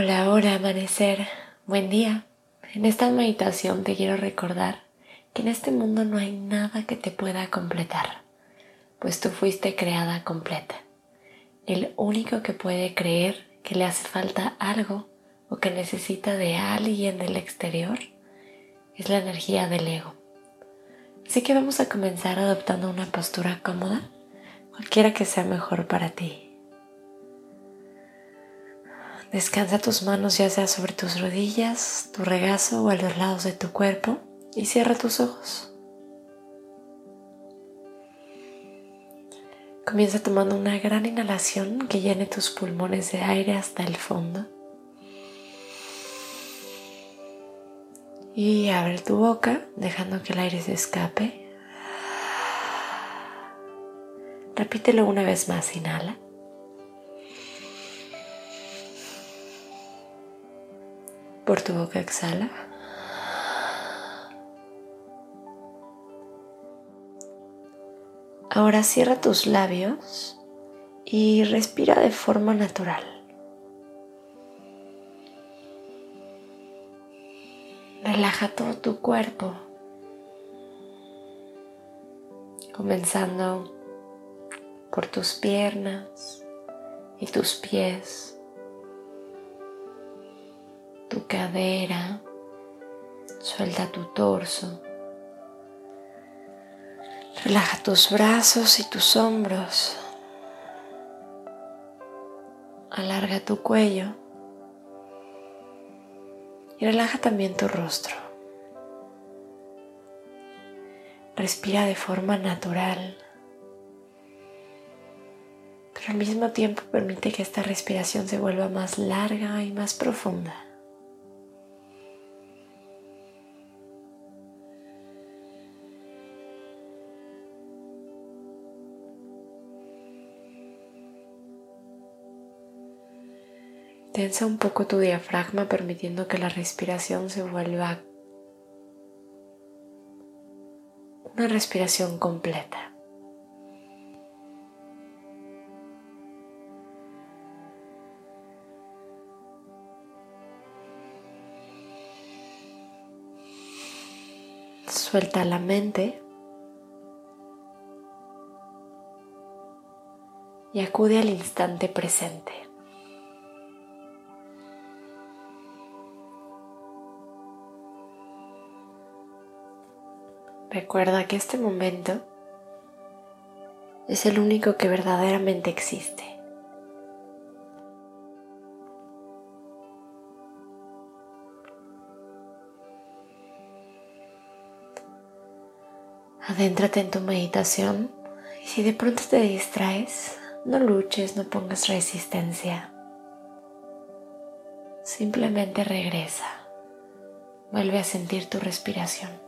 Hola, hola, amanecer. Buen día. En esta meditación te quiero recordar que en este mundo no hay nada que te pueda completar, pues tú fuiste creada completa. El único que puede creer que le hace falta algo o que necesita de alguien del exterior es la energía del ego. Así que vamos a comenzar adoptando una postura cómoda, cualquiera que sea mejor para ti. Descansa tus manos ya sea sobre tus rodillas, tu regazo o a los lados de tu cuerpo y cierra tus ojos. Comienza tomando una gran inhalación que llene tus pulmones de aire hasta el fondo. Y abre tu boca dejando que el aire se escape. Repítelo una vez más, inhala. Por tu boca exhala. Ahora cierra tus labios y respira de forma natural. Relaja todo tu cuerpo, comenzando por tus piernas y tus pies tu cadera, suelta tu torso. Relaja tus brazos y tus hombros. Alarga tu cuello y relaja también tu rostro. Respira de forma natural, pero al mismo tiempo permite que esta respiración se vuelva más larga y más profunda. Tensa un poco tu diafragma permitiendo que la respiración se vuelva una respiración completa. Suelta la mente y acude al instante presente. Recuerda que este momento es el único que verdaderamente existe. Adéntrate en tu meditación y si de pronto te distraes, no luches, no pongas resistencia. Simplemente regresa. Vuelve a sentir tu respiración.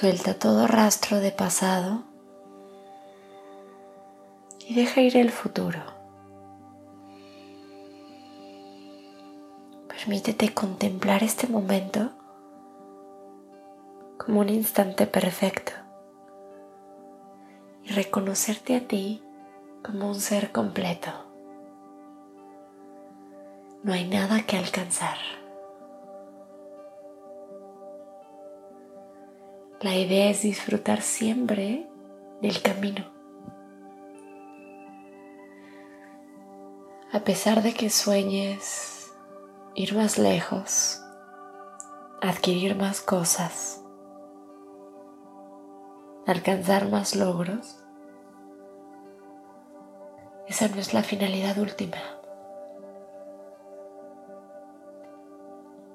Suelta todo rastro de pasado y deja ir el futuro. Permítete contemplar este momento como un instante perfecto y reconocerte a ti como un ser completo. No hay nada que alcanzar. La idea es disfrutar siempre del camino. A pesar de que sueñes ir más lejos, adquirir más cosas, alcanzar más logros, esa no es la finalidad última,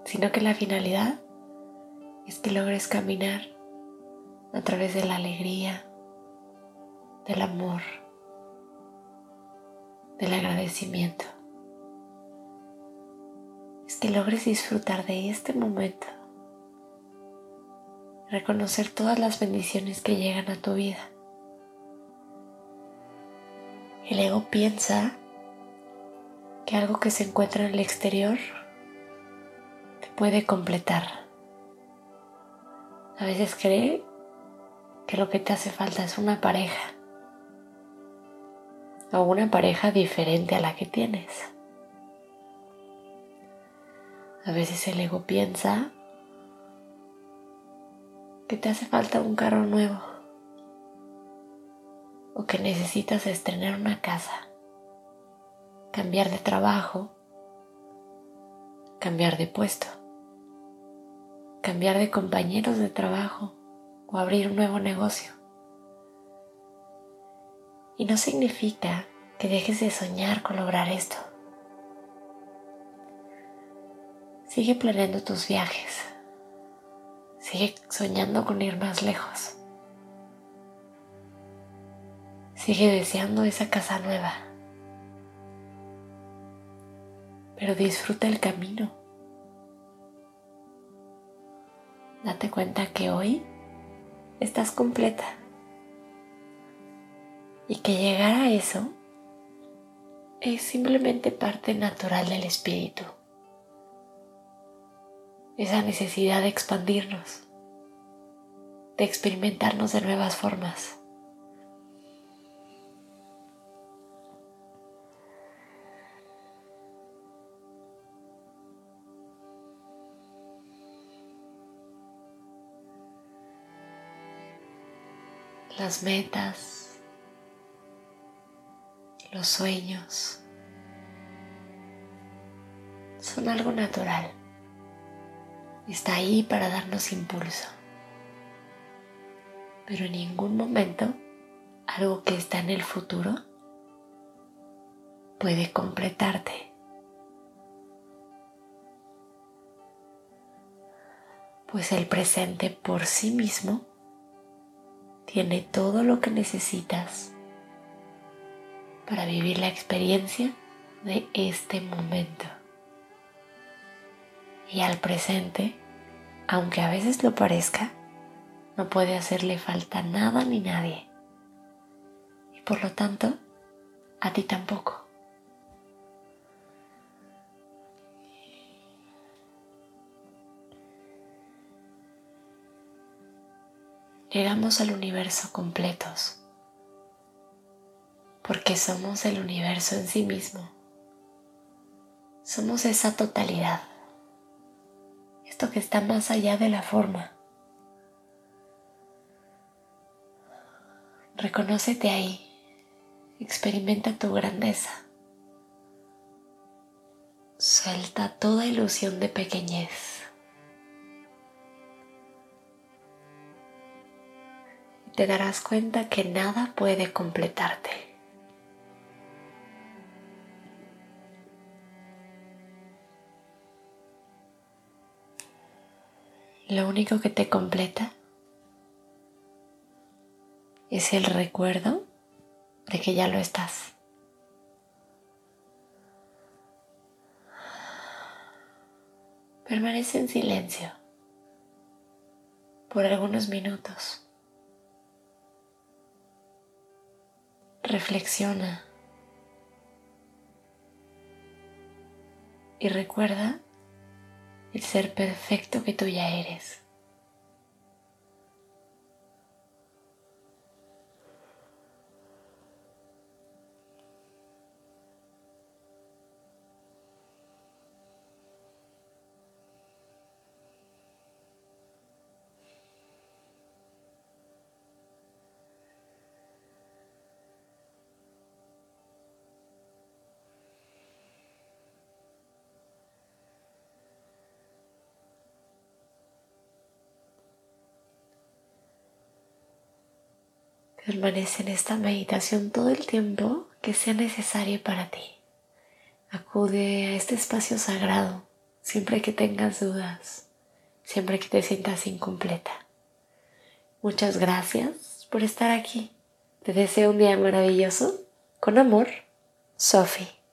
sino que la finalidad es que logres caminar a través de la alegría, del amor, del agradecimiento. Es que logres disfrutar de este momento, reconocer todas las bendiciones que llegan a tu vida. El ego piensa que algo que se encuentra en el exterior te puede completar a veces cree que lo que te hace falta es una pareja. O una pareja diferente a la que tienes. A veces el ego piensa que te hace falta un carro nuevo. O que necesitas estrenar una casa, cambiar de trabajo, cambiar de puesto. Cambiar de compañeros de trabajo abrir un nuevo negocio. Y no significa que dejes de soñar con lograr esto. Sigue planeando tus viajes. Sigue soñando con ir más lejos. Sigue deseando esa casa nueva. Pero disfruta el camino. date cuenta que hoy estás completa y que llegar a eso es simplemente parte natural del espíritu. Esa necesidad de expandirnos, de experimentarnos de nuevas formas. Las metas, los sueños, son algo natural. Está ahí para darnos impulso. Pero en ningún momento algo que está en el futuro puede completarte. Pues el presente por sí mismo tiene todo lo que necesitas para vivir la experiencia de este momento. Y al presente, aunque a veces lo parezca, no puede hacerle falta nada ni nadie. Y por lo tanto, a ti tampoco. Llegamos al universo completos, porque somos el universo en sí mismo. Somos esa totalidad, esto que está más allá de la forma. Reconócete ahí, experimenta tu grandeza. Suelta toda ilusión de pequeñez. Te darás cuenta que nada puede completarte. Lo único que te completa es el recuerdo de que ya lo estás. Permanece en silencio por algunos minutos. Reflexiona y recuerda el ser perfecto que tú ya eres. Permanece en esta meditación todo el tiempo que sea necesario para ti. Acude a este espacio sagrado siempre que tengas dudas, siempre que te sientas incompleta. Muchas gracias por estar aquí. Te deseo un día maravilloso. Con amor, Sophie.